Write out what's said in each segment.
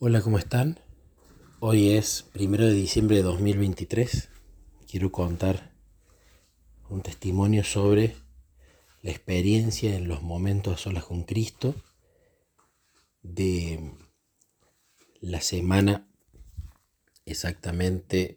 Hola, ¿cómo están? Hoy es primero de diciembre de 2023. Quiero contar un testimonio sobre la experiencia en los momentos a solas con Cristo de la semana exactamente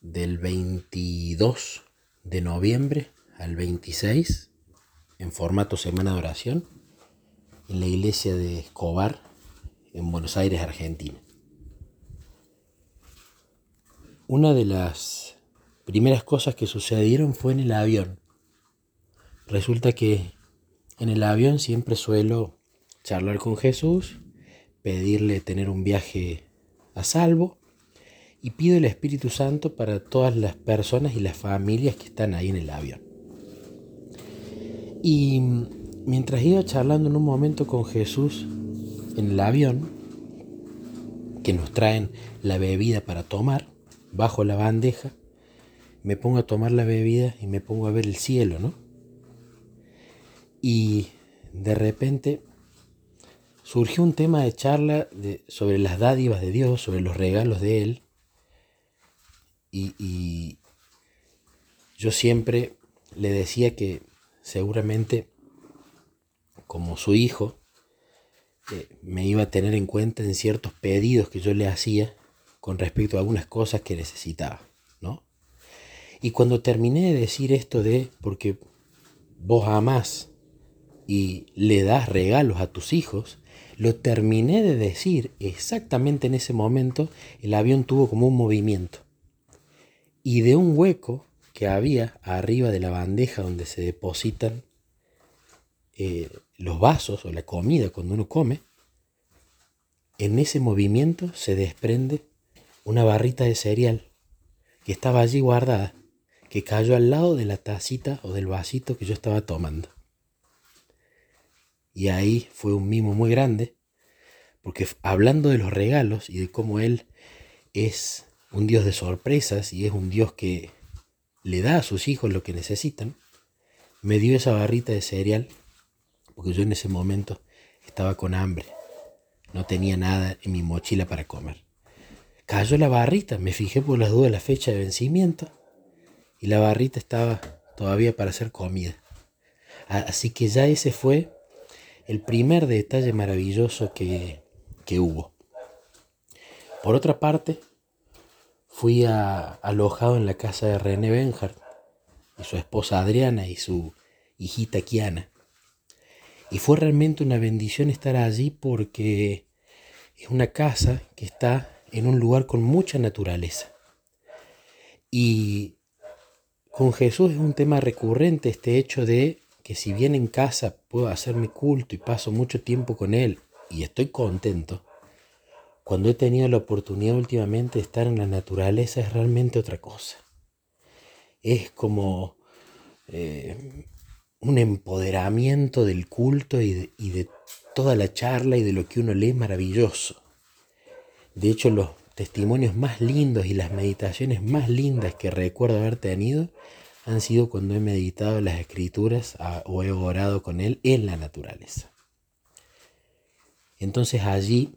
del 22 de noviembre al 26 en formato semana de oración en la iglesia de Escobar en Buenos Aires, Argentina. Una de las primeras cosas que sucedieron fue en el avión. Resulta que en el avión siempre suelo charlar con Jesús, pedirle tener un viaje a salvo y pido el Espíritu Santo para todas las personas y las familias que están ahí en el avión. Y mientras iba charlando en un momento con Jesús, en el avión que nos traen la bebida para tomar, bajo la bandeja, me pongo a tomar la bebida y me pongo a ver el cielo, ¿no? Y de repente surgió un tema de charla sobre las dádivas de Dios, sobre los regalos de Él. Y, y yo siempre le decía que seguramente como su hijo, me iba a tener en cuenta en ciertos pedidos que yo le hacía con respecto a algunas cosas que necesitaba, ¿no? Y cuando terminé de decir esto de, porque vos amás y le das regalos a tus hijos, lo terminé de decir exactamente en ese momento, el avión tuvo como un movimiento. Y de un hueco que había arriba de la bandeja donde se depositan eh, los vasos o la comida cuando uno come, en ese movimiento se desprende una barrita de cereal que estaba allí guardada, que cayó al lado de la tacita o del vasito que yo estaba tomando. Y ahí fue un mimo muy grande, porque hablando de los regalos y de cómo Él es un Dios de sorpresas y es un Dios que le da a sus hijos lo que necesitan, me dio esa barrita de cereal porque yo en ese momento estaba con hambre, no tenía nada en mi mochila para comer. Cayó la barrita, me fijé por las dudas la fecha de vencimiento y la barrita estaba todavía para ser comida. Así que ya ese fue el primer detalle maravilloso que, que hubo. Por otra parte, fui alojado en la casa de René Benhart y su esposa Adriana y su hijita Kiana. Y fue realmente una bendición estar allí porque es una casa que está en un lugar con mucha naturaleza. Y con Jesús es un tema recurrente este hecho de que si bien en casa puedo hacer mi culto y paso mucho tiempo con Él y estoy contento, cuando he tenido la oportunidad últimamente de estar en la naturaleza es realmente otra cosa. Es como eh, un empoderamiento del culto y de, toda la charla y de lo que uno lee maravilloso. De hecho, los testimonios más lindos y las meditaciones más lindas que recuerdo haber tenido han sido cuando he meditado las escrituras o he orado con Él en la naturaleza. Entonces allí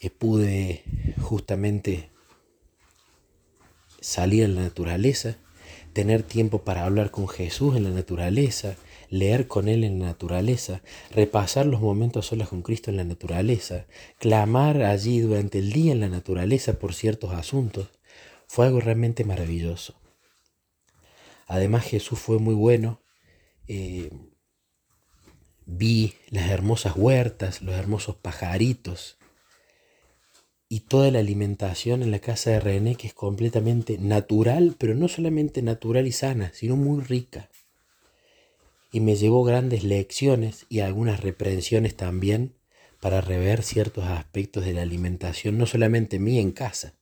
eh, pude justamente salir a la naturaleza, tener tiempo para hablar con Jesús en la naturaleza, leer con Él en la naturaleza, repasar los momentos solos con Cristo en la naturaleza, clamar allí durante el día en la naturaleza por ciertos asuntos, fue algo realmente maravilloso. Además Jesús fue muy bueno. Eh, vi las hermosas huertas, los hermosos pajaritos, y toda la alimentación en la casa de René que es completamente natural, pero no solamente natural y sana, sino muy rica. Y me llevó grandes lecciones y algunas reprensiones también para rever ciertos aspectos de la alimentación, no solamente mía en casa,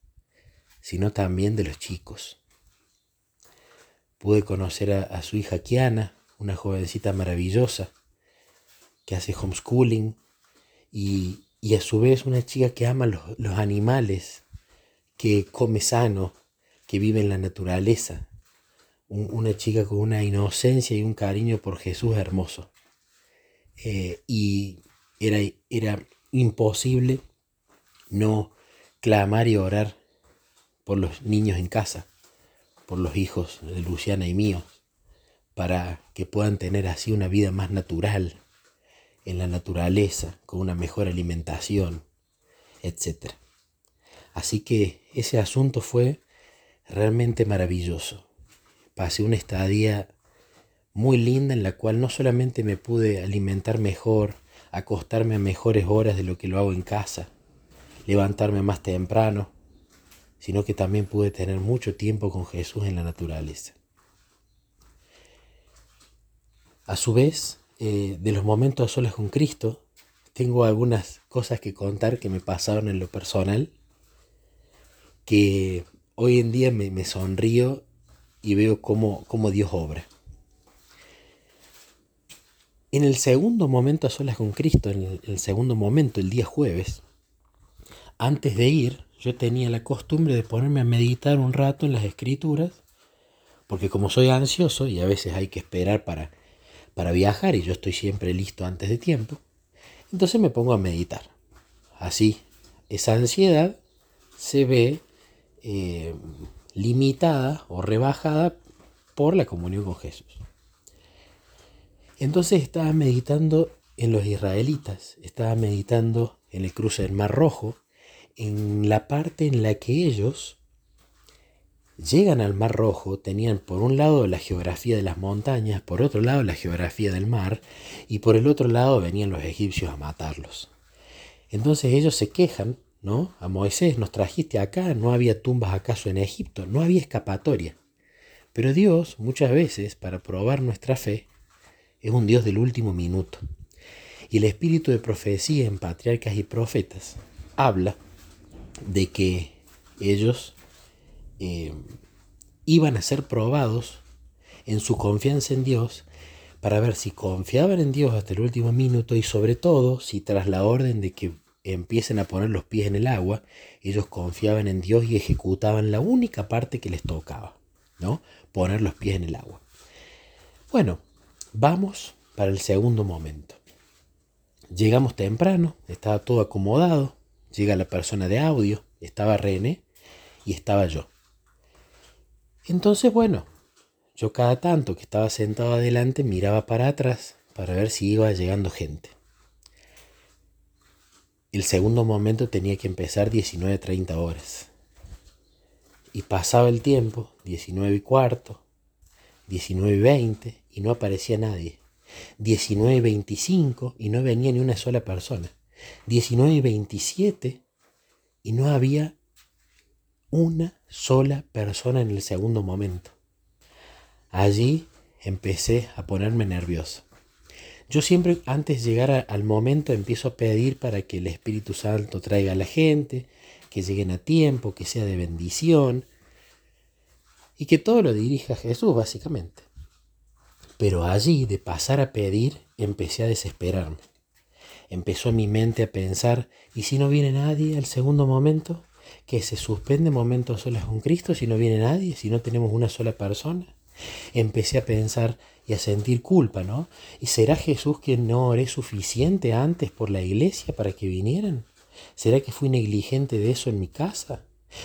sino también de los chicos. Pude conocer a, su hija Kiana, una jovencita maravillosa, que hace homeschooling y, y a su vez una chica que ama los, animales, que come sano, que vive en la naturaleza. una chica con una inocencia y un cariño por Jesús hermoso. Eh, y era, era imposible no clamar y orar por los niños en casa, por los hijos de Luciana y míos, para que puedan tener así una vida más natural, en la naturaleza, con una mejor alimentación, etc. Así que ese asunto fue realmente maravilloso. Pasé una estadía muy linda en la cual no solamente me pude alimentar mejor, acostarme a mejores horas de lo que lo hago en casa, levantarme más temprano, sino que también pude tener mucho tiempo con Jesús en la naturaleza. A su vez, eh, de los momentos a solas con Cristo, tengo algunas cosas que contar que me pasaron en lo personal, que hoy en día me, sonrío y veo cómo, cómo, Dios obra. En el segundo momento a solas con Cristo, en el segundo momento, el día jueves, antes de ir, yo tenía la costumbre de ponerme a meditar un rato en las escrituras, porque como soy ansioso y a veces hay que esperar para, para viajar y yo estoy siempre listo antes de tiempo, entonces me pongo a meditar. Así, esa ansiedad se ve eh, limitada o rebajada por la comunión con Jesús. Entonces estaba meditando en los israelitas, estaba meditando en el cruce del Mar Rojo, en la parte en la que ellos llegan al Mar Rojo, tenían por un lado la geografía de las montañas, por otro lado la geografía del mar, y por el otro lado venían los egipcios a matarlos. Entonces ellos se quejan, ¿no? A Moisés, nos trajiste acá, no había tumbas acaso en Egipto, no había escapatoria. Pero Dios, muchas veces, para probar nuestra fe, es un Dios del último minuto. Y el espíritu de profecía en patriarcas y profetas habla de que ellos eh, iban a ser probados en su confianza en Dios para ver si confiaban en Dios hasta el último minuto y sobre todo si tras la orden de que empiecen a poner los pies en el agua, ellos confiaban en Dios y ejecutaban la única parte que les tocaba, ¿no? Poner los pies en el agua. Bueno, vamos para el segundo momento. Llegamos temprano, estaba todo acomodado, llega la persona de audio, estaba René y estaba yo. Entonces, bueno, yo cada tanto que estaba sentado adelante miraba para atrás para ver si iba llegando gente. El segundo momento tenía que empezar 19.30 horas. Y pasaba el tiempo, 19 y cuarto, 19 y 20, y no aparecía nadie. 19 y 25 y no venía ni una sola persona. 19 y 27 y no había una sola persona en el segundo momento. Allí empecé a ponerme nervioso. Yo siempre antes de llegar al momento empiezo a pedir para que el Espíritu Santo traiga a la gente, que lleguen a tiempo, que sea de bendición y que todo lo dirija Jesús básicamente. Pero allí de pasar a pedir empecé a desesperarme. Empezó mi mente a pensar, ¿y si no viene nadie al segundo momento? Que se suspende momentos solas con Cristo si no viene nadie, si no tenemos una sola persona. Empecé a pensar y a sentir culpa, ¿no? ¿Y será Jesús que no oré suficiente antes por la iglesia para que vinieran? ¿Será que fui negligente de eso en mi casa?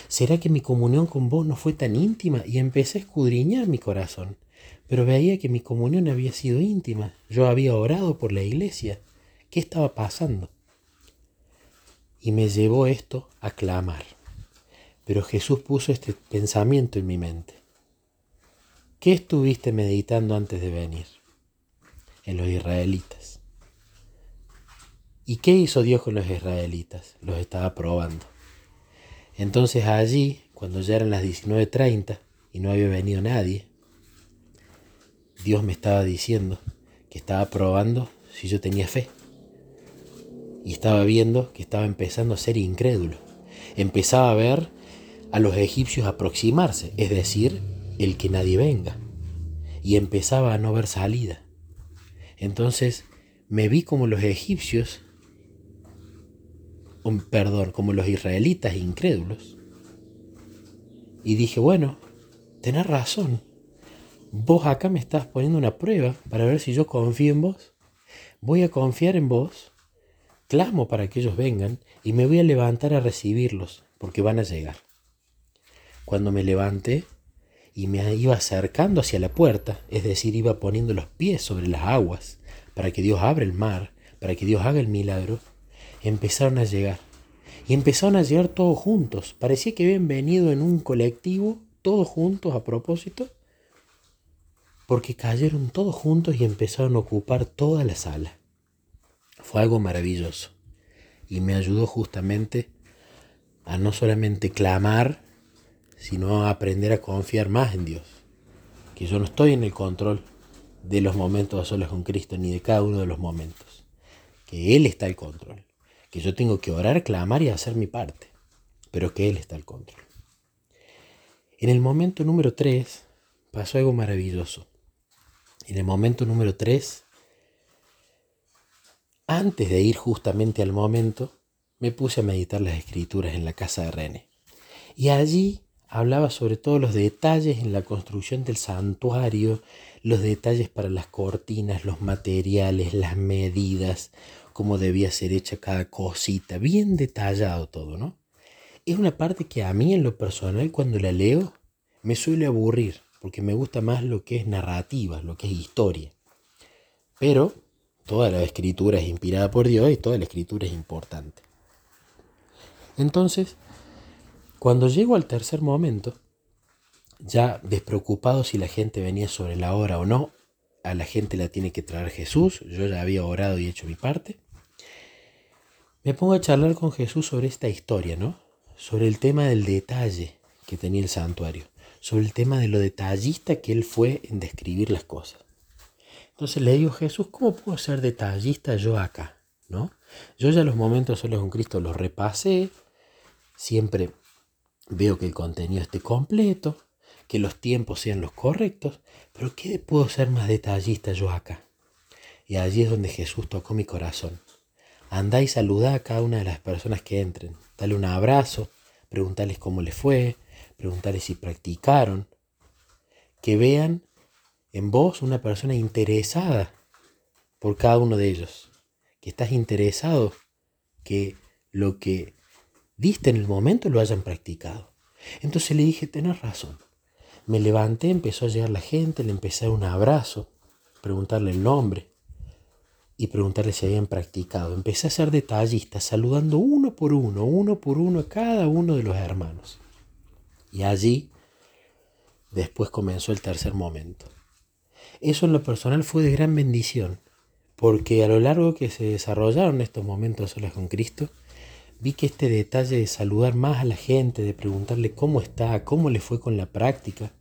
¿Será que mi comunión con vos no fue tan íntima? Y empecé a escudriñar mi corazón. Pero veía que mi comunión había sido íntima. Yo había orado por la iglesia. ¿Qué estaba pasando? Y me llevó esto a clamar. Pero Jesús puso este pensamiento en mi mente. ¿Qué estuviste meditando antes de venir? En los israelitas. ¿Y qué hizo Dios con los israelitas? Los estaba probando. Entonces allí, cuando ya eran las 19.30 y no había venido nadie, Dios me estaba diciendo que estaba probando si yo tenía fe. Y estaba viendo que estaba empezando a ser incrédulo. Empezaba a ver a los egipcios aproximarse, es decir, el que nadie venga. Y empezaba a no ver salida. Entonces me vi como los egipcios, perdón, como los israelitas incrédulos. Y dije, bueno, tenés razón. Vos acá me estás poniendo una prueba para ver si yo confío en vos. Voy a confiar en vos clamo para que ellos vengan y me voy a levantar a recibirlos, porque van a llegar. Cuando me levanté y me iba acercando hacia la puerta, es decir, iba poniendo los pies sobre las aguas, para que Dios abra el mar, para que Dios haga el milagro, empezaron a llegar. Y empezaron a llegar todos juntos. Parecía que habían venido en un colectivo, todos juntos a propósito, porque cayeron todos juntos y empezaron a ocupar toda la sala. Fue algo maravilloso y me ayudó justamente a no solamente clamar, sino a aprender a confiar más en Dios. Que yo no estoy en el control de los momentos a solas con Cristo, ni de cada uno de los momentos. Que Él está al control. Que yo tengo que orar, clamar y hacer mi parte. Pero que Él está al control. En el momento número 3 pasó algo maravilloso. En el momento número 3, antes de ir justamente al momento, me puse a meditar las escrituras en la casa de René. Y allí hablaba sobre todos los detalles en la construcción del santuario, los detalles para las cortinas, los materiales, las medidas, cómo debía ser hecha cada cosita, bien detallado todo, ¿no? Es una parte que a mí en lo personal cuando la leo me suele aburrir, porque me gusta más lo que es narrativa, lo que es historia. Pero toda la escritura es inspirada por Dios y toda la escritura es importante. Entonces, cuando llego al tercer momento, ya despreocupado si la gente venía sobre la hora o no, a la gente la tiene que traer Jesús, yo ya había orado y hecho mi parte, me pongo a charlar con Jesús sobre esta historia, ¿no? Sobre el tema del detalle que tenía el santuario sobre el tema de lo detallista que él fue en describir las cosas. Entonces le digo, Jesús, ¿cómo puedo ser detallista yo acá? ¿No? Yo ya los momentos solos con Cristo los repasé, siempre veo que el contenido esté completo, que los tiempos sean los correctos, pero ¿qué puedo ser más detallista yo acá? Y allí es donde Jesús tocó mi corazón. Andá y saludá a cada una de las personas que entren. Dale un abrazo, preguntarles cómo les fue, preguntarles si practicaron, que vean en vos una persona interesada por cada uno de ellos, que estás interesado que lo que diste en el momento lo hayan practicado. Entonces le dije, tenés razón. Me levanté, empezó a llegar la gente, le empecé a dar un abrazo, preguntarle el nombre y preguntarle si habían practicado. Empecé a ser detallista, saludando uno por uno, uno por uno a cada uno de los hermanos. Y allí después comenzó el tercer momento. Eso en lo personal fue de gran bendición, porque a lo largo que se desarrollaron estos momentos solas con Cristo, vi que este detalle de saludar más a la gente, de preguntarle cómo está, cómo le fue con la práctica,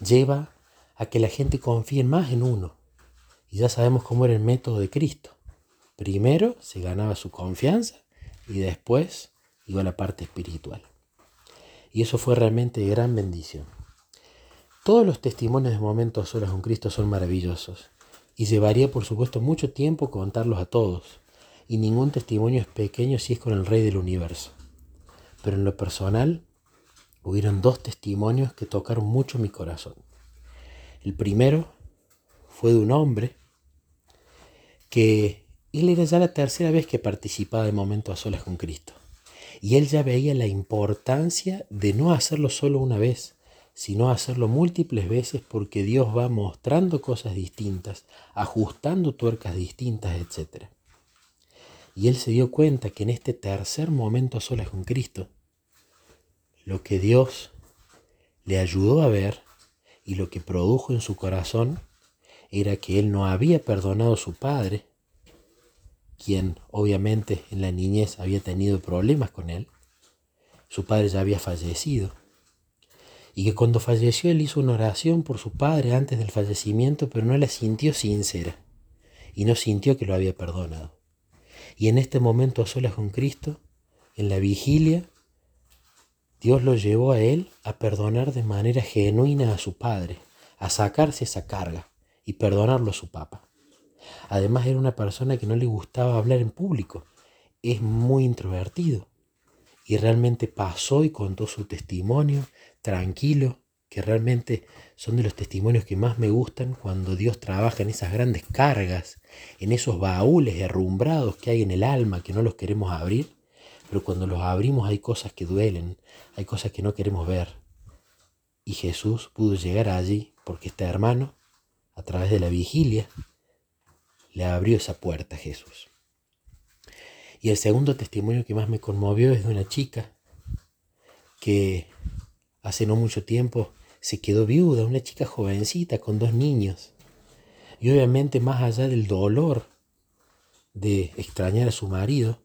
lleva a que la gente confíe más en uno. Y ya sabemos cómo era el método de Cristo. Primero se ganaba su confianza y después iba a la parte espiritual y eso fue realmente de gran bendición. Todos los testimonios de momentos solas con Cristo son maravillosos y llevaría por supuesto mucho tiempo contarlos a todos y ningún testimonio es pequeño si es con el Rey del Universo. Pero en lo personal hubieron dos testimonios que tocaron mucho mi corazón. El primero fue de un hombre que él era ya la tercera vez que participaba de momentos a solas con Cristo. Y él ya veía la importancia de no hacerlo solo una vez, sino hacerlo múltiples veces porque Dios va mostrando cosas distintas, ajustando tuercas distintas, etc. Y él se dio cuenta que en este tercer momento solas con Cristo, lo que Dios le ayudó a ver y lo que produjo en su corazón era que él no había perdonado a su padre, quien obviamente en la niñez había tenido problemas con él. Su padre ya había fallecido. Y que cuando falleció él hizo una oración por su padre antes del fallecimiento, pero no la sintió sincera. Y no sintió que lo había perdonado. Y en este momento a solas con Cristo, en la vigilia, Dios lo llevó a él a perdonar de manera genuina a su padre, a sacarse esa carga y perdonarlo a su papá. Además era una persona que no le gustaba hablar en público. Es muy introvertido. Y realmente pasó y contó su testimonio tranquilo, que realmente son de los testimonios que más me gustan cuando Dios trabaja en esas grandes cargas, en esos baúles herrumbrados que hay en el alma que no los queremos abrir, pero cuando los abrimos hay cosas que duelen, hay cosas que no queremos ver. Y Jesús pudo llegar allí porque este hermano, a través de la vigilia, le abrió esa puerta a Jesús. Y el segundo testimonio que más me conmovió es de una chica que hace no mucho tiempo se quedó viuda, una chica jovencita con dos niños. Y obviamente más allá del dolor de extrañar a su marido,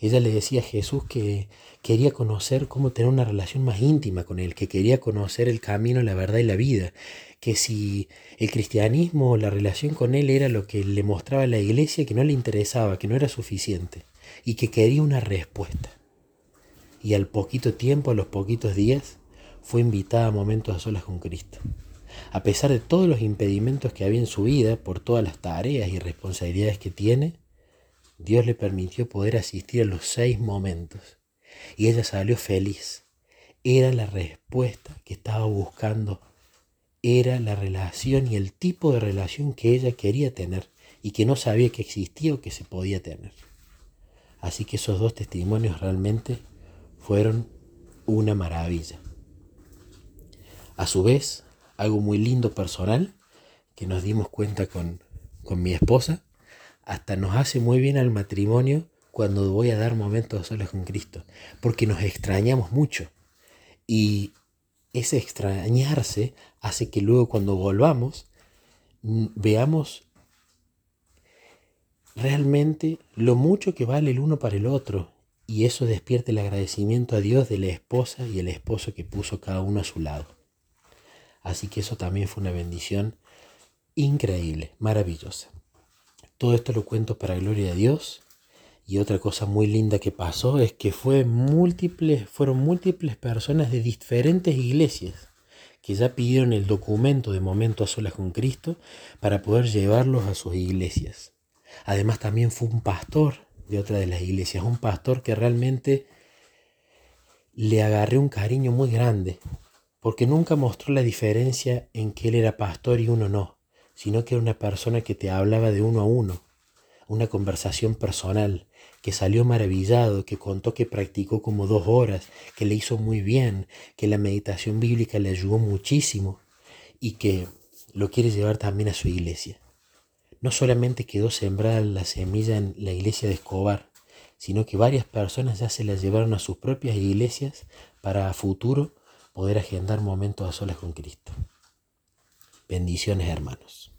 ella le decía a Jesús que quería conocer cómo tener una relación más íntima con Él, que quería conocer el camino, la verdad y la vida, que si el cristianismo, la relación con Él era lo que le mostraba la iglesia, que no le interesaba, que no era suficiente, y que quería una respuesta. Y al poquito tiempo, a los poquitos días, fue invitada a momentos a solas con Cristo. A pesar de todos los impedimentos que había en su vida, por todas las tareas y responsabilidades que tiene, Dios le permitió poder asistir a los seis momentos. Y ella salió feliz. Era la respuesta que estaba buscando. Era la relación y el tipo de relación que ella quería tener y que no sabía que existía o que se podía tener. Así que esos dos testimonios realmente fueron una maravilla. A su vez, algo muy lindo personal, que nos dimos cuenta con, con mi esposa, hasta nos hace muy bien al matrimonio cuando voy a dar momentos solos con Cristo, porque nos extrañamos mucho. Y ese extrañarse hace que luego cuando volvamos veamos realmente lo mucho que vale el uno para el otro y eso despierte el agradecimiento a Dios de la esposa y el esposo que puso cada uno a su lado. Así que eso también fue una bendición increíble, maravillosa. Todo esto lo cuento para gloria de Dios. Y otra cosa muy linda que pasó es que fue múltiples, fueron múltiples personas de diferentes iglesias que ya pidieron el documento de momento a solas con Cristo para poder llevarlos a sus iglesias. Además también fue un pastor de otra de las iglesias, un pastor que realmente le agarré un cariño muy grande, porque nunca mostró la diferencia en que él era pastor y uno no, sino que era una persona que te hablaba de uno a uno, una conversación personal, que salió maravillado, que contó que practicó como dos horas, que le hizo muy bien, que la meditación bíblica le ayudó muchísimo y que lo quiere llevar también a su iglesia. No solamente quedó sembrada la semilla en la iglesia de Escobar, sino que varias personas ya se la llevaron a sus propias iglesias para a futuro poder agendar momentos a solas con Cristo. Bendiciones hermanos.